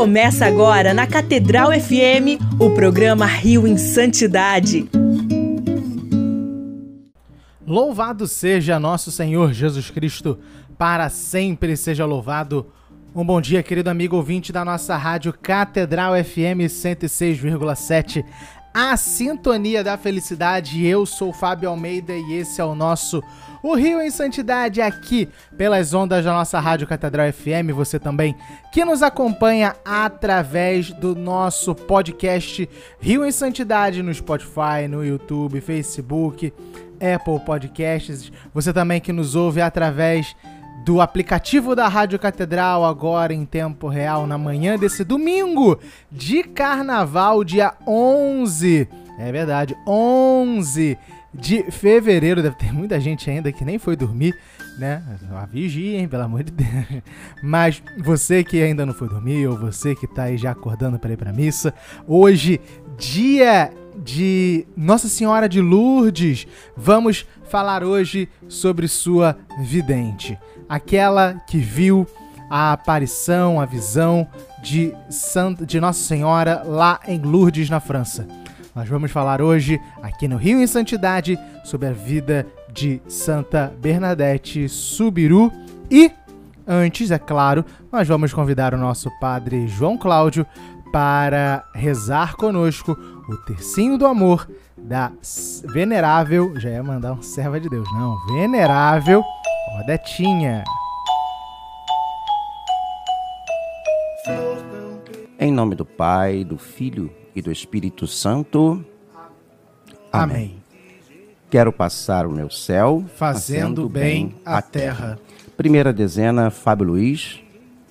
Começa agora na Catedral FM o programa Rio em Santidade. Louvado seja nosso Senhor Jesus Cristo, para sempre seja louvado. Um bom dia, querido amigo ouvinte da nossa rádio Catedral FM 106,7, a sintonia da felicidade. Eu sou Fábio Almeida e esse é o nosso O Rio em Santidade aqui pelas ondas da nossa rádio Catedral FM. Você também que nos acompanha através do nosso podcast Rio em Santidade no Spotify, no YouTube, Facebook, Apple Podcasts. Você também que nos ouve através do aplicativo da Rádio Catedral, agora em tempo real, na manhã desse domingo de carnaval, dia 11. É verdade, 11 de fevereiro. Deve ter muita gente ainda que nem foi dormir, né? A vigia, hein, pelo amor de Deus. Mas você que ainda não foi dormir, ou você que tá aí já acordando para ir pra missa, hoje, dia de Nossa Senhora de Lourdes, vamos falar hoje sobre sua vidente aquela que viu a aparição, a visão de, Santa, de Nossa Senhora lá em Lourdes, na França. Nós vamos falar hoje, aqui no Rio em Santidade, sobre a vida de Santa Bernadette Subiru e, antes, é claro, nós vamos convidar o nosso padre João Cláudio para rezar conosco o tercinho do amor da venerável, já ia mandar um serva de Deus, não, venerável Odetinha. Em nome do Pai, do Filho e do Espírito Santo. Amém. Amém. Quero passar o meu céu fazendo, fazendo bem a terra. Primeira dezena, Fábio Luiz.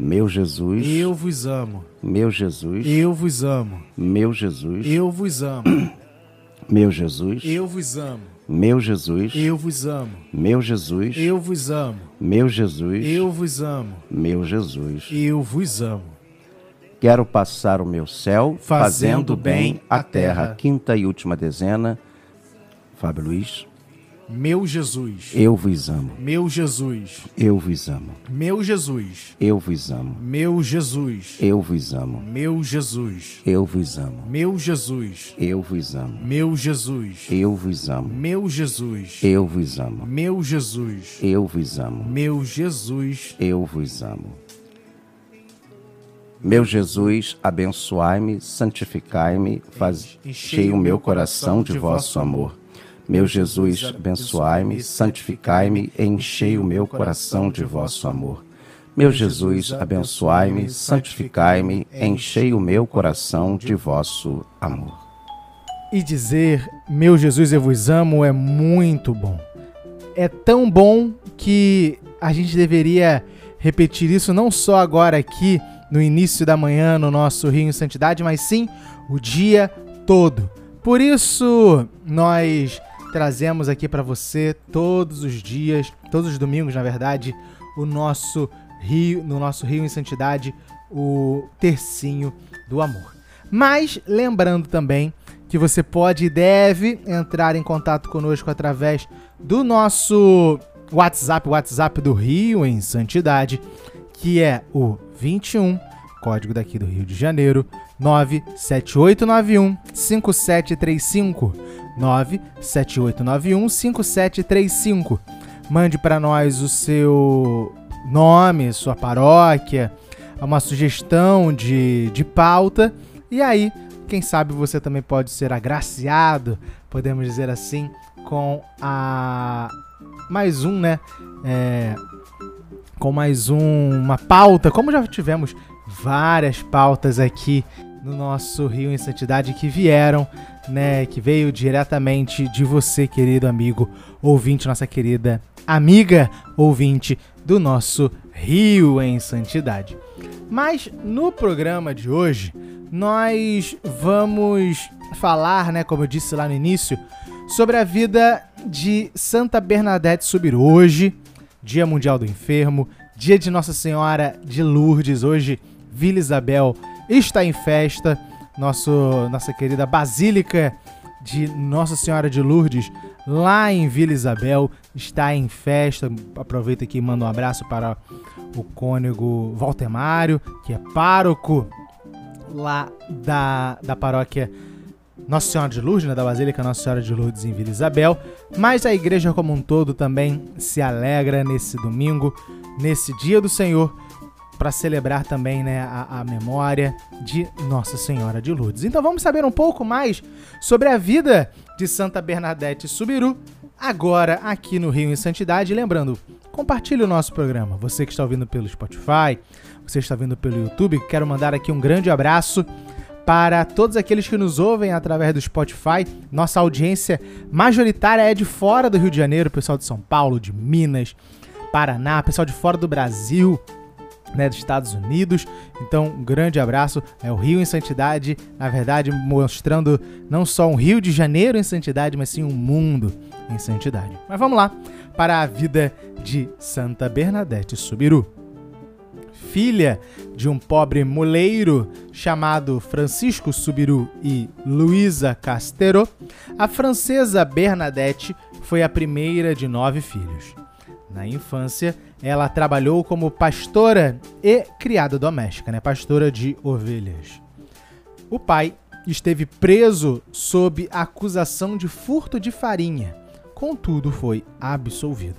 Meu Jesus, eu vos amo. Meu Jesus, eu vos amo. Meu Jesus, eu vos amo. Meu Jesus, eu vos amo. Meu Jesus, eu vos amo. Meu Jesus, eu vos amo. Meu Jesus, eu vos amo. Meu Jesus, eu vos amo. Quero passar o meu céu fazendo, fazendo bem a terra. terra. Quinta e última dezena. Fábio Luiz. Meu Jesus. Eu vos amo. Meu Jesus. Eu vos amo. Meu Jesus. Eu vos amo. Meu Jesus. Eu vos amo. Meu Jesus. Eu vos amo. Meu Jesus. Eu vos amo. Meu Jesus. Eu vos amo. Meu Jesus. Eu vos amo. Meu Jesus. Eu vos amo. Meu Jesus. Eu vos amo. Meu Jesus, abençoai-me, santificai-me, faz cheio o meu coração de vosso amor. Meu Jesus, abençoai-me, santificai-me, enchei o meu coração de vosso amor. Meu Jesus, abençoai-me, santificai-me, enchei o meu coração de vosso amor. E dizer, meu Jesus, eu vos amo, é muito bom. É tão bom que a gente deveria repetir isso não só agora aqui no início da manhã no nosso Rio em Santidade, mas sim o dia todo. Por isso, nós trazemos aqui para você todos os dias, todos os domingos, na verdade, o nosso Rio, no nosso Rio em Santidade, o tercinho do amor. Mas lembrando também que você pode e deve entrar em contato conosco através do nosso WhatsApp, WhatsApp do Rio em Santidade, que é o 21, código daqui do Rio de Janeiro, 97891 5735. 97891 5735. Mande para nós o seu nome, sua paróquia, uma sugestão de, de pauta e aí quem sabe você também pode ser agraciado, podemos dizer assim, com a mais um, né? É, com mais um, uma pauta, como já tivemos várias pautas aqui no nosso Rio em Santidade que vieram, né? Que veio diretamente de você, querido amigo ouvinte, nossa querida amiga ouvinte do nosso Rio em Santidade. Mas no programa de hoje, nós vamos falar, né, como eu disse lá no início, sobre a vida de Santa Bernadette Subiru. Hoje, Dia Mundial do Enfermo, dia de Nossa Senhora de Lourdes. Hoje, Vila Isabel está em festa. Nosso, nossa querida Basílica de Nossa Senhora de Lourdes, lá em Vila Isabel, está em festa. Aproveito aqui e mando um abraço para o cônego Valtemário, que é pároco lá da, da paróquia Nossa Senhora de Lourdes, né, da Basílica Nossa Senhora de Lourdes em Vila Isabel, mas a igreja como um todo também se alegra nesse domingo, nesse dia do Senhor, para celebrar também né, a, a, memória de Nossa Senhora de Lourdes. Então vamos saber um pouco mais sobre a vida de Santa Bernadette Subiru, agora aqui no Rio em Santidade. Lembrando, compartilhe o nosso programa. Você que está ouvindo pelo Spotify, você está vendo pelo YouTube, quero mandar aqui um grande abraço para todos aqueles que nos ouvem através do Spotify. Nossa audiência majoritária é de fora do Rio de Janeiro, pessoal de São Paulo, de Minas, Paraná, pessoal de fora do Brasil, né, dos Estados Unidos. Então, um grande abraço. É o Rio em Santidade, na verdade, mostrando não só um Rio de Janeiro em santidade, mas sim um mundo em santidade. Mas vamos lá para a vida de Santa Bernadette Subiru filha de um pobre moleiro chamado Francisco Subiru e Luísa Castero, a francesa Bernadette foi a primeira de nove filhos. Na infância, ela trabalhou como pastora e criada doméstica, né? pastora de ovelhas. O pai esteve preso sob acusação de furto de farinha, contudo foi absolvido.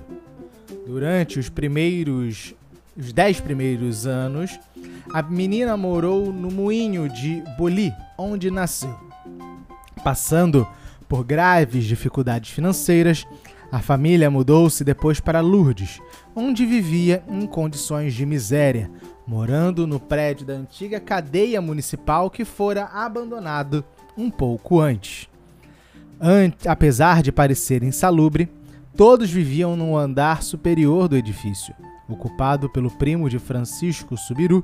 Durante os primeiros os dez primeiros anos, a menina morou no moinho de Boli, onde nasceu. Passando por graves dificuldades financeiras, a família mudou-se depois para Lourdes, onde vivia em condições de miséria, morando no prédio da antiga cadeia municipal que fora abandonado um pouco antes. Ante, apesar de parecer insalubre, todos viviam no andar superior do edifício ocupado pelo primo de Francisco Subiru,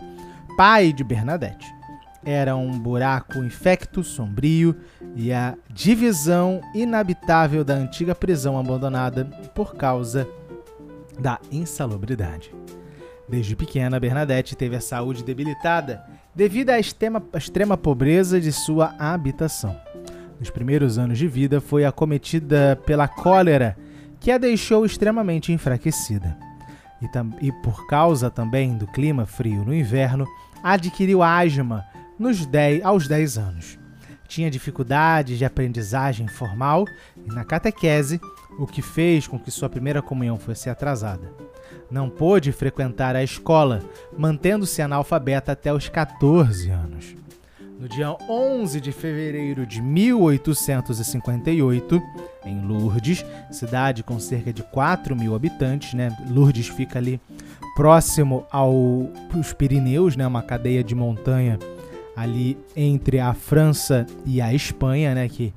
pai de Bernadette. Era um buraco infecto, sombrio e a divisão inabitável da antiga prisão abandonada por causa da insalubridade. Desde pequena, Bernadette teve a saúde debilitada devido à extrema, extrema pobreza de sua habitação. Nos primeiros anos de vida, foi acometida pela cólera, que a deixou extremamente enfraquecida e, e por causa também do clima frio no inverno, adquiriu asma nos 10, aos 10 anos. Tinha dificuldades de aprendizagem formal e na catequese, o que fez com que sua primeira comunhão fosse atrasada. Não pôde frequentar a escola, mantendo-se analfabeta até os 14 anos. No dia 11 de fevereiro de 1858, em Lourdes, cidade com cerca de 4 mil habitantes, né? Lourdes fica ali próximo aos Pirineus, né? Uma cadeia de montanha ali entre a França e a Espanha, né? Que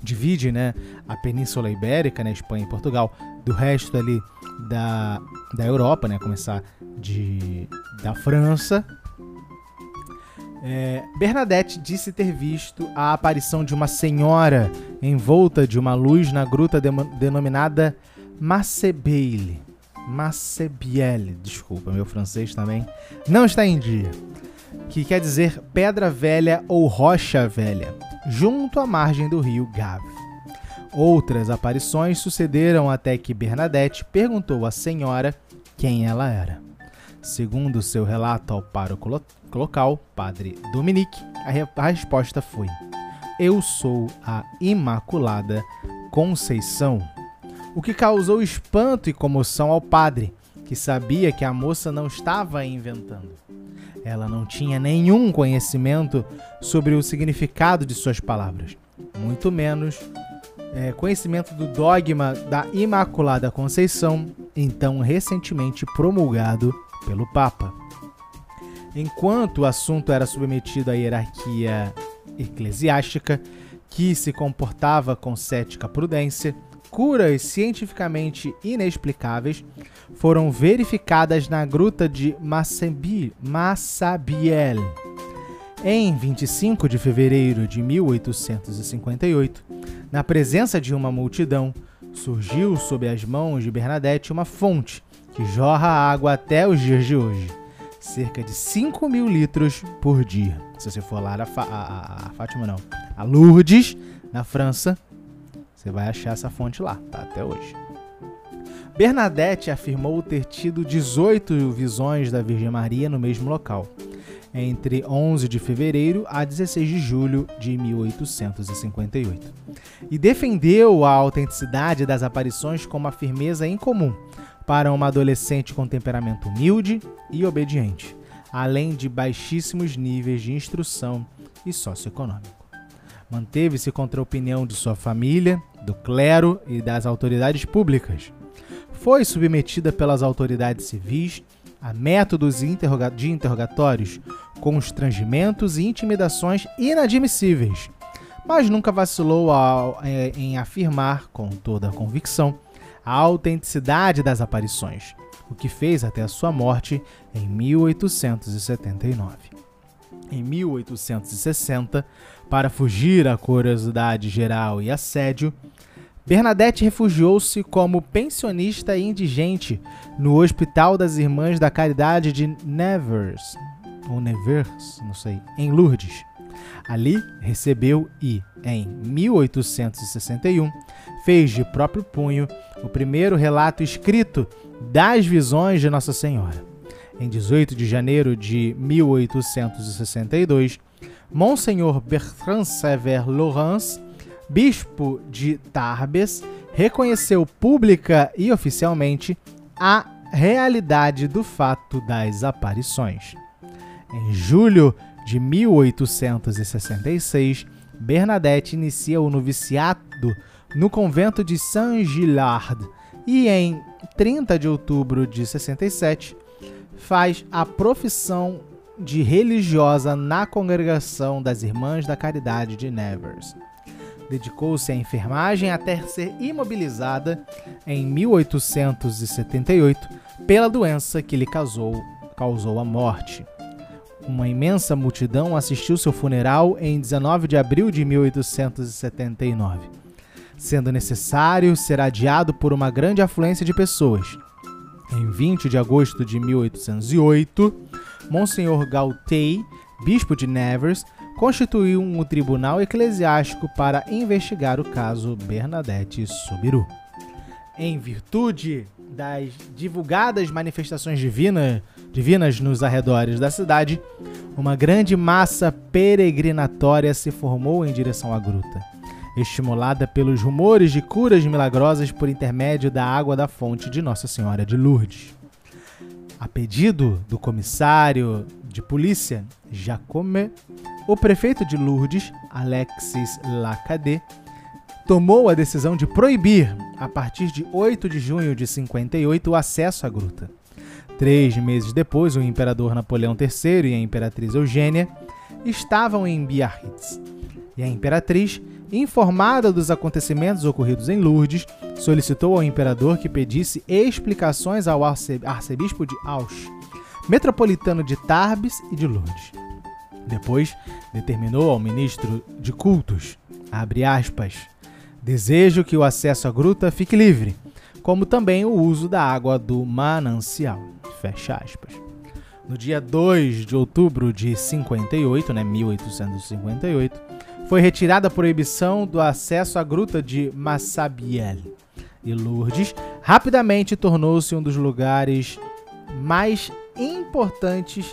divide, né? A Península Ibérica, né? Espanha e Portugal, do resto ali da, da Europa, né? Começar de da França é, Bernadette disse ter visto a aparição de uma senhora envolta de uma luz na gruta de, denominada Massebeile. Massebielle, desculpa, meu francês também não está em dia. Que quer dizer pedra velha ou rocha velha. junto à margem do rio Gave. Outras aparições sucederam até que Bernadette perguntou à senhora quem ela era. Segundo seu relato ao pároco local, padre Dominique, a resposta foi: Eu sou a Imaculada Conceição. O que causou espanto e comoção ao padre, que sabia que a moça não estava inventando. Ela não tinha nenhum conhecimento sobre o significado de suas palavras, muito menos é, conhecimento do dogma da Imaculada Conceição, então recentemente promulgado pelo Papa. Enquanto o assunto era submetido à hierarquia eclesiástica, que se comportava com cética prudência, curas cientificamente inexplicáveis foram verificadas na gruta de Massabiel. Em 25 de fevereiro de 1858, na presença de uma multidão, surgiu sob as mãos de Bernadette uma fonte que jorra água até os dias de hoje. Cerca de 5 mil litros por dia. Se você for lá a, Fátima, não. A Lourdes, na França, você vai achar essa fonte lá, tá? Até hoje. Bernadette afirmou ter tido 18 visões da Virgem Maria no mesmo local, entre 11 de fevereiro a 16 de julho de 1858, e defendeu a autenticidade das aparições como uma firmeza incomum para uma adolescente com temperamento humilde e obediente, além de baixíssimos níveis de instrução e socioeconômico. Manteve-se contra a opinião de sua família, do clero e das autoridades públicas. Foi submetida pelas autoridades civis a métodos de interrogatórios, constrangimentos e intimidações inadmissíveis, mas nunca vacilou é, em afirmar, com toda a convicção, a autenticidade das aparições, o que fez até a sua morte em 1879. Em 1860, para fugir à curiosidade geral e assédio, Bernadette refugiou-se como pensionista indigente no Hospital das Irmãs da Caridade de Nevers, ou Nevers, não sei, em Lourdes. Ali recebeu e, em 1861, fez de próprio punho o primeiro relato escrito das visões de Nossa Senhora. Em 18 de janeiro de 1862, Monsenhor Bertrand Sever Laurence bispo de Tarbes, reconheceu pública e oficialmente a realidade do fato das aparições. Em julho de 1866, Bernadette inicia o noviciado no convento de Saint-Gillard e em 30 de outubro de 67 faz a profissão de religiosa na congregação das Irmãs da Caridade de Nevers. Dedicou-se à enfermagem até ser imobilizada em 1878 pela doença que lhe causou, causou a morte. Uma imensa multidão assistiu seu funeral em 19 de abril de 1879, sendo necessário ser adiado por uma grande afluência de pessoas. Em 20 de agosto de 1808, Monsenhor Gautey, bispo de Nevers, constituiu um tribunal eclesiástico para investigar o caso Bernadette Subiru. Em virtude das divulgadas manifestações divina, divinas nos arredores da cidade, uma grande massa peregrinatória se formou em direção à gruta, estimulada pelos rumores de curas milagrosas por intermédio da água da fonte de Nossa Senhora de Lourdes. A pedido do comissário de polícia Jacome, o prefeito de Lourdes, Alexis Lacadé, tomou a decisão de proibir, a partir de 8 de junho de 58, o acesso à gruta. Três meses depois, o imperador Napoleão III e a imperatriz Eugênia estavam em Biarritz. E a imperatriz, informada dos acontecimentos ocorridos em Lourdes, solicitou ao imperador que pedisse explicações ao arcebispo de Auch, metropolitano de Tarbes e de Lourdes. Depois, determinou ao ministro de cultos, abre aspas, desejo que o acesso à gruta fique livre, como também o uso da água do manancial, fecha aspas. No dia 2 de outubro de 58, né, 1858, foi retirada a proibição do acesso à gruta de Massabielle. E Lourdes rapidamente tornou-se um dos lugares mais importantes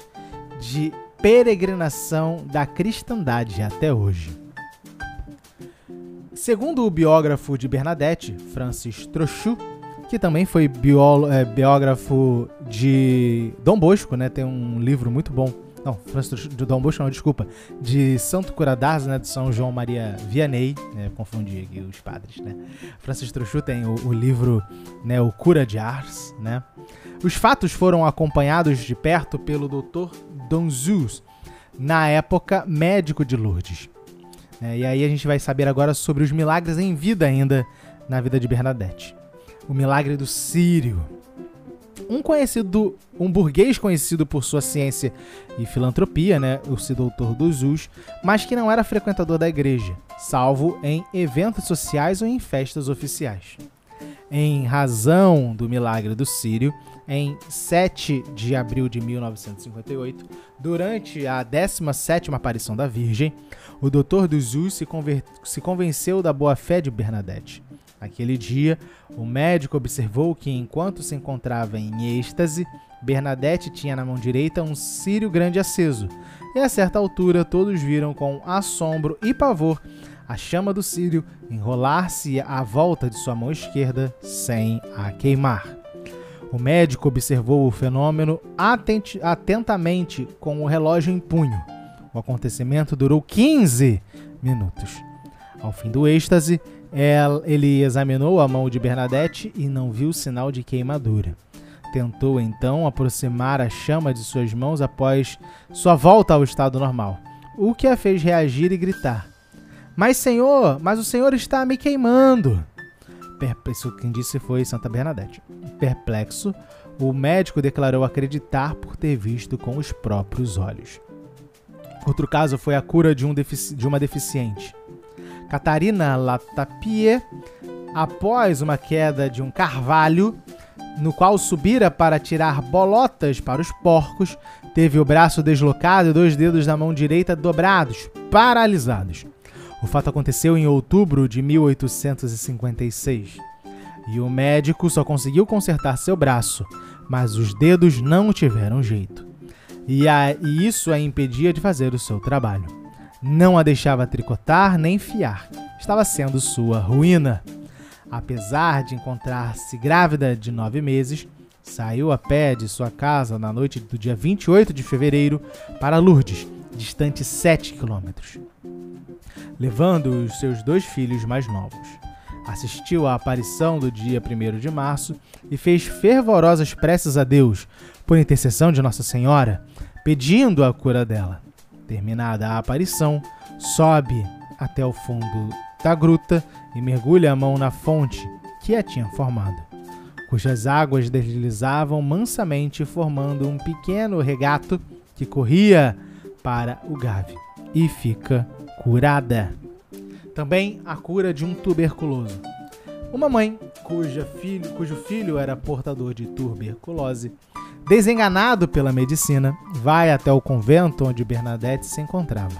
de peregrinação da cristandade até hoje. Segundo o biógrafo de Bernadette, Francis Trochu, que também foi é, biógrafo de Dom Bosco, né? Tem um livro muito bom. Não, Francis de Dom Bosco, não, desculpa. De Santo Curadás, né? De São João Maria Vianney. Né, confundi aqui os padres, né? Francis Trochu tem o, o, livro, né? O Cura de Ars, né? Os fatos foram acompanhados de perto pelo Dr. Donzus, na época médico de Lourdes. É, e aí a gente vai saber agora sobre os milagres em vida ainda na vida de Bernadette. O milagre do Sírio. Um conhecido, um burguês conhecido por sua ciência e filantropia, né, o doutor dos Us, mas que não era frequentador da igreja, salvo em eventos sociais ou em festas oficiais. Em razão do milagre do Sírio, em 7 de abril de 1958, durante a 17ª aparição da Virgem, o Dr. Duzu se, se convenceu da boa-fé de Bernadette. Naquele dia, o médico observou que, enquanto se encontrava em êxtase, Bernadette tinha na mão direita um círio grande aceso, e a certa altura todos viram com assombro e pavor a chama do círio enrolar-se à volta de sua mão esquerda sem a queimar. O médico observou o fenômeno atentamente com o relógio em punho. O acontecimento durou 15 minutos. Ao fim do êxtase, ele examinou a mão de Bernadette e não viu sinal de queimadura. Tentou então aproximar a chama de suas mãos após sua volta ao estado normal, o que a fez reagir e gritar: Mas, senhor, mas o senhor está me queimando! Isso quem disse foi Santa Bernadette. Perplexo, o médico declarou acreditar por ter visto com os próprios olhos. Outro caso foi a cura de, um de uma deficiente. Catarina Latapie, após uma queda de um carvalho, no qual subira para tirar bolotas para os porcos, teve o braço deslocado e dois dedos da mão direita dobrados, paralisados. O fato aconteceu em outubro de 1856 e o médico só conseguiu consertar seu braço, mas os dedos não tiveram jeito. E, a, e isso a impedia de fazer o seu trabalho. Não a deixava tricotar nem fiar. Estava sendo sua ruína. Apesar de encontrar-se grávida de nove meses, saiu a pé de sua casa na noite do dia 28 de fevereiro para Lourdes, distante 7 quilômetros levando os seus dois filhos mais novos. Assistiu à aparição do dia 1 de março e fez fervorosas preces a Deus, por intercessão de Nossa Senhora, pedindo a cura dela. Terminada a aparição, sobe até o fundo da gruta e mergulha a mão na fonte que a tinha formado, cujas águas deslizavam mansamente, formando um pequeno regato que corria para o Gave e fica curada. Também a cura de um tuberculoso. Uma mãe cuja filho, cujo filho era portador de tuberculose, desenganado pela medicina, vai até o convento onde Bernadette se encontrava,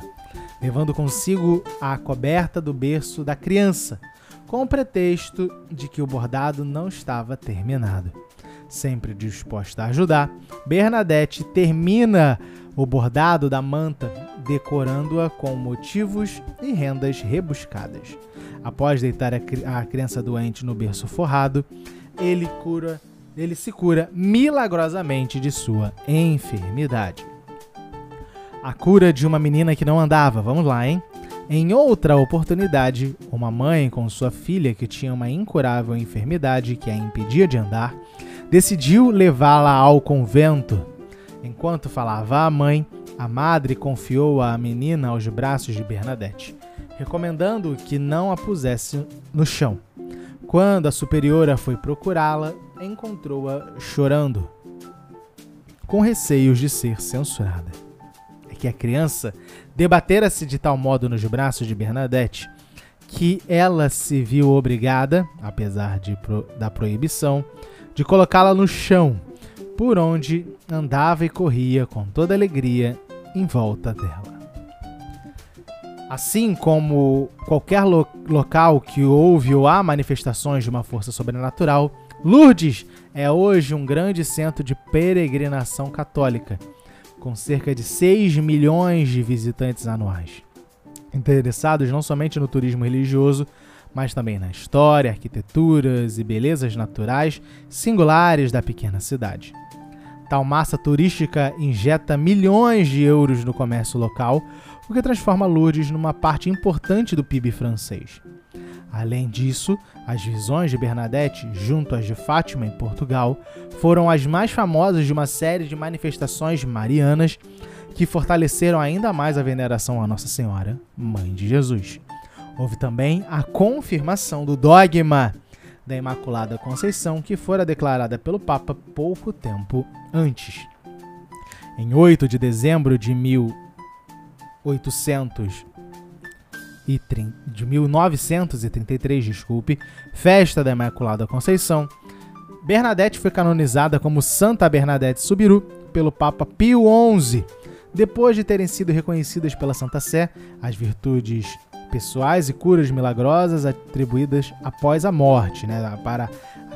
levando consigo a coberta do berço da criança, com o pretexto de que o bordado não estava terminado. Sempre disposta a ajudar, Bernadette termina o bordado da manta, decorando-a com motivos e rendas rebuscadas. Após deitar a, criança doente no berço forrado, ele cura, ele se cura milagrosamente de sua enfermidade. A cura de uma menina que não andava, vamos lá, hein? Em outra oportunidade, uma mãe com sua filha que tinha uma incurável enfermidade que a impedia de andar, decidiu levá-la ao convento Enquanto falava a mãe, a madre confiou a menina aos braços de Bernadette, recomendando que não a pusesse no chão. Quando a superiora foi procurá-la, encontrou-a chorando, com receios de ser censurada. É que a criança debatera-se de tal modo nos braços de Bernadette que ela se viu obrigada, apesar de, da proibição, de colocá-la no chão por onde andava e corria com toda alegria em volta dela. Assim como qualquer lo local que houve ou há manifestações de uma força sobrenatural, Lourdes é hoje um grande centro de peregrinação católica, com cerca de 6 milhões de visitantes anuais. Interessados não somente no turismo religioso, mas também na história, arquiteturas e belezas naturais singulares da pequena cidade. Tal massa turística injeta milhões de euros no comércio local, o que transforma Lourdes numa parte importante do PIB francês. Além disso, as visões de Bernadette, junto às de Fátima em Portugal, foram as mais famosas de uma série de manifestações marianas que fortaleceram ainda mais a veneração à Nossa Senhora, Mãe de Jesus. Houve também a confirmação do dogma da Imaculada Conceição, que fora declarada pelo Papa pouco tempo antes. Em 8 de dezembro de 1800 de 1933, desculpe, festa da Imaculada Conceição, Bernadette foi canonizada como Santa Bernadette Subiru pelo Papa Pio XI, depois de terem sido reconhecidas pela Santa Sé as virtudes pessoais e curas milagrosas atribuídas após a morte, né, para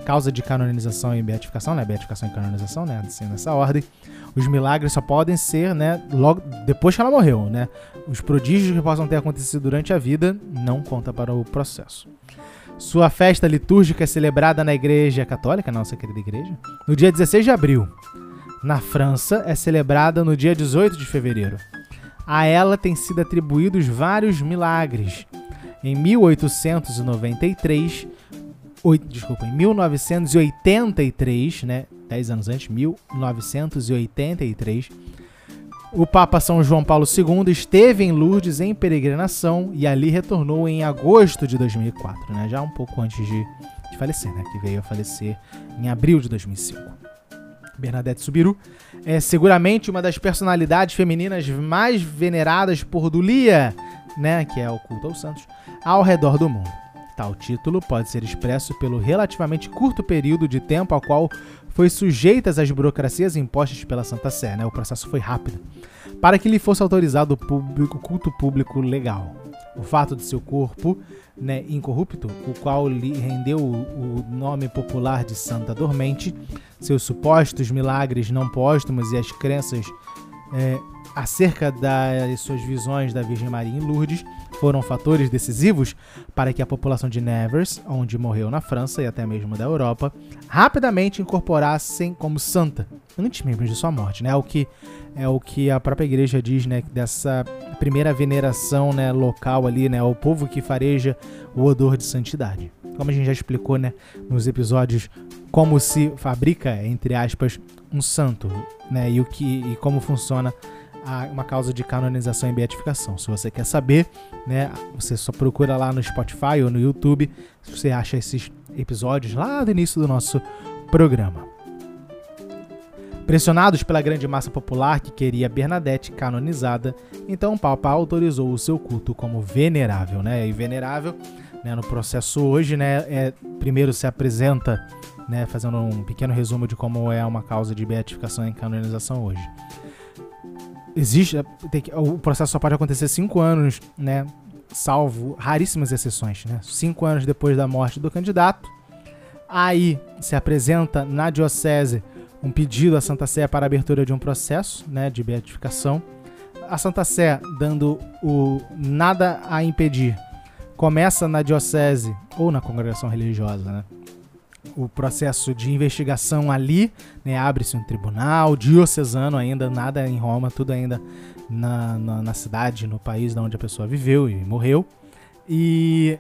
causa de canonização e beatificação, né, beatificação e canonização, né, assim, nessa ordem. Os milagres só podem ser, né, logo depois que ela morreu, né? Os prodígios que possam ter acontecido durante a vida não conta para o processo. Sua festa litúrgica é celebrada na Igreja Católica, nossa querida igreja, no dia 16 de abril. Na França, é celebrada no dia 18 de fevereiro. A ela têm sido atribuídos vários milagres. Em 1893, oito, desculpa, em 1983, né, 10 anos antes, 1983, o Papa São João Paulo II esteve em Lourdes em peregrinação e ali retornou em agosto de 2004, né? já um pouco antes de, de falecer, né? que veio a falecer em abril de 2005. Bernadette Subiru é seguramente uma das personalidades femininas mais veneradas por Dulia, né? que é o culto aos santos, ao redor do mundo. Tal título pode ser expresso pelo relativamente curto período de tempo ao qual foi sujeita às burocracias impostas pela Santa Sé, né? o processo foi rápido, para que lhe fosse autorizado o público, culto público legal. O fato de seu corpo né, incorrupto, o qual lhe rendeu o, nome popular de Santa Dormente, seus supostos milagres não póstumos e as crenças é, acerca das suas visões da Virgem Maria em Lourdes foram fatores decisivos para que a população de Nevers, onde morreu na França e até mesmo da Europa, rapidamente incorporassem como santa, antes mesmo de sua morte, né? É o que é o que a própria igreja diz, né, dessa primeira veneração, né, local ali, né, ao povo que fareja o odor de santidade. Como a gente já explicou, né, nos episódios como se fabrica, entre aspas, um santo, né, e o que e como funciona uma causa de canonização e beatificação. Se você quer saber, né, você só procura lá no Spotify ou no YouTube, você acha esses episódios lá do início do nosso programa. Pressionados pela grande massa popular que queria Bernadette canonizada, então o Papa autorizou o seu culto como venerável, né? E venerável, né, no processo hoje, né, é, primeiro se apresenta, né, fazendo um pequeno resumo de como é uma causa de beatificação e canonização hoje existe o processo só pode acontecer cinco anos, né? Salvo raríssimas exceções, né? Cinco anos depois da morte do candidato. Aí se apresenta na diocese um pedido à Santa Sé para abertura de um processo, né, de beatificação. A Santa Sé dando o nada a impedir. Começa na diocese ou na congregação religiosa, né? O processo de investigação ali, né, abre-se um tribunal diocesano ainda, nada em Roma, tudo ainda na, na, na cidade, no país onde a pessoa viveu e morreu. E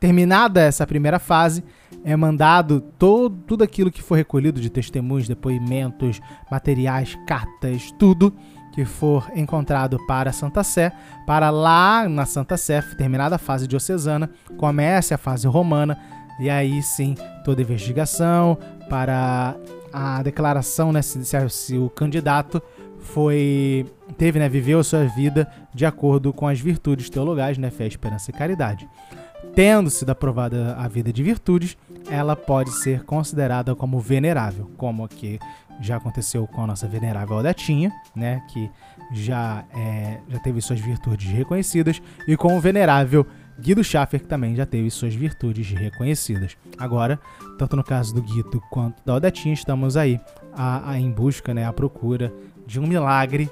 terminada essa primeira fase, é mandado todo, tudo aquilo que for recolhido de testemunhos, depoimentos, materiais, cartas, tudo que for encontrado para a Santa Sé, para lá na Santa Sé, terminada a fase diocesana, comece a fase romana, e aí sim, toda investigação para a declaração, né, se, se o candidato foi teve, né, viveu a sua vida de acordo com as virtudes teologais, né, fé, esperança e caridade. Tendo sido aprovada a vida de virtudes, ela pode ser considerada como venerável, como aqui já aconteceu com a nossa venerável Odetinha, né, que já, é, já teve suas virtudes reconhecidas, e com o venerável Guido Schaffer, que também já teve suas virtudes reconhecidas. Agora, tanto no caso do Guido quanto da Odetinha, estamos aí a, a, em busca, né, à procura de um milagre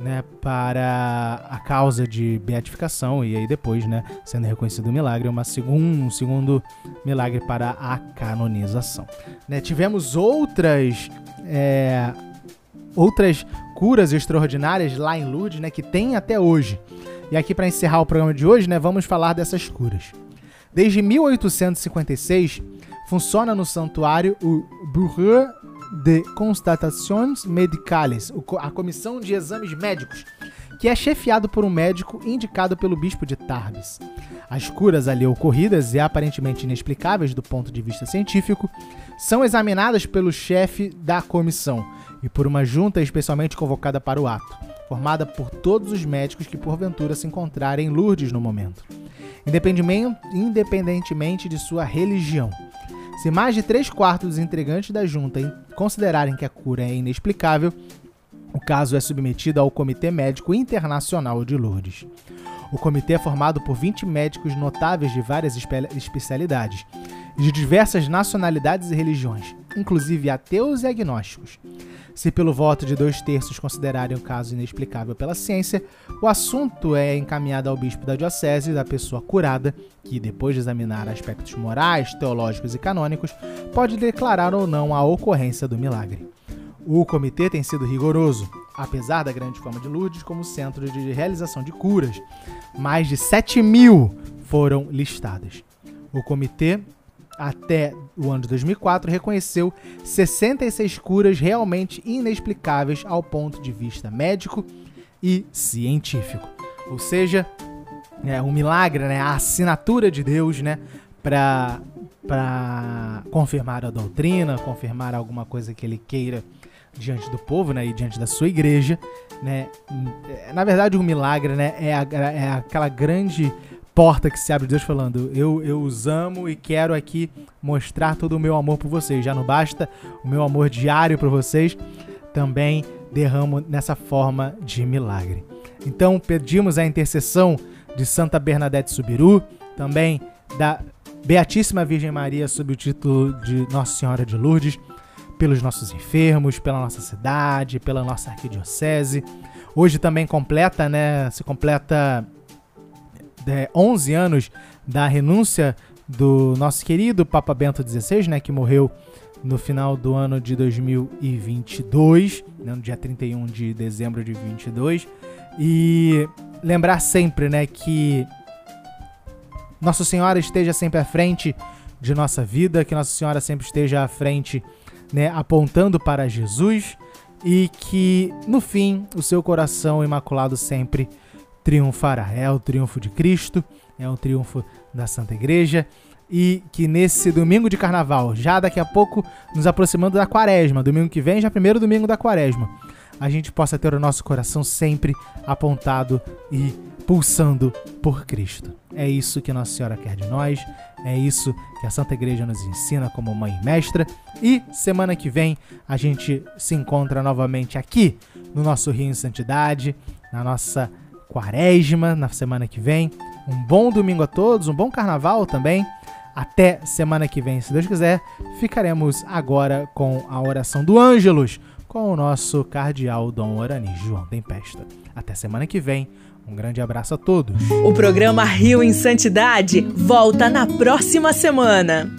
né, para a causa de beatificação e aí depois, né, sendo reconhecido o milagre, uma segun, um segundo milagre para a canonização. Né, tivemos outras é, outras curas extraordinárias lá em Lourdes, né, que tem até hoje. E aqui para encerrar o programa de hoje, né, vamos falar dessas curas. Desde 1856 funciona no santuário o Bureau de Constatações Medicales, a Comissão de Exames Médicos, que é chefiado por um médico indicado pelo bispo de Tarbes. As curas ali ocorridas e aparentemente inexplicáveis do ponto de vista científico são examinadas pelo chefe da comissão e por uma junta especialmente convocada para o ato, formada por todos os médicos que porventura se encontrarem em Lourdes no momento, independentemente de sua religião. Se mais de três quartos dos integrantes da junta considerarem que a cura é inexplicável, o caso é submetido ao Comitê Médico Internacional de Lourdes. O comitê é formado por 20 médicos notáveis de várias especialidades de diversas nacionalidades e religiões, inclusive ateus e agnósticos. Se pelo voto de dois terços considerarem o caso inexplicável pela ciência, o assunto é encaminhado ao bispo da diocese da pessoa curada, que, depois de examinar aspectos morais, teológicos e canônicos, pode declarar ou não a ocorrência do milagre. O comitê tem sido rigoroso, apesar da grande fama de Lourdes como centro de realização de curas. Mais de 7 mil foram listadas. O comitê até o ano de 2004, reconheceu 66 curas realmente inexplicáveis ao ponto de vista médico e científico. Ou seja, é um milagre, né? A assinatura de Deus, né? Para confirmar a doutrina, confirmar alguma coisa que ele queira diante do povo, né, e diante da sua igreja, né? Na verdade, um milagre, né, é, a, é aquela grande porta que se abre Deus falando: eu, eu os amo e quero aqui mostrar todo o meu amor por vocês. Já não basta o meu amor diário por vocês, também derramo nessa forma de milagre. Então pedimos a intercessão de Santa Bernadette Subiru, também da Beatíssima Virgem Maria sob o título de Nossa Senhora de Lourdes, pelos nossos enfermos, pela nossa cidade, pela nossa arquidiocese. Hoje também completa, né? Se completa é, 11 anos da renúncia do nosso querido Papa Bento XVI, né, que morreu no final do ano de 2022, né, no dia 31 de dezembro de 2022. E lembrar sempre, né, que Nossa Senhora esteja sempre à frente de nossa vida, que Nossa Senhora sempre esteja à frente, né, apontando para Jesus e que no fim o seu coração imaculado sempre triunfará. É o triunfo de Cristo, é o triunfo da Santa Igreja e que nesse domingo de carnaval, já daqui a pouco nos aproximando da quaresma, domingo que vem, já primeiro domingo da quaresma, a gente possa ter o nosso coração sempre apontado e pulsando por Cristo. É isso que Nossa Senhora quer de nós, é isso que a Santa Igreja nos ensina como mãe e mestra. E semana que vem a gente se encontra novamente aqui no nosso Rio em Santidade, na nossa quaresma na semana que vem. Um bom domingo a todos, um bom carnaval também. Até semana que vem, se Deus quiser. Ficaremos agora com a oração do Ângelus com o nosso cardeal Dom Orani João Tempesta. Até semana que vem. Um grande abraço a todos. O programa Rio em Santidade volta na próxima semana.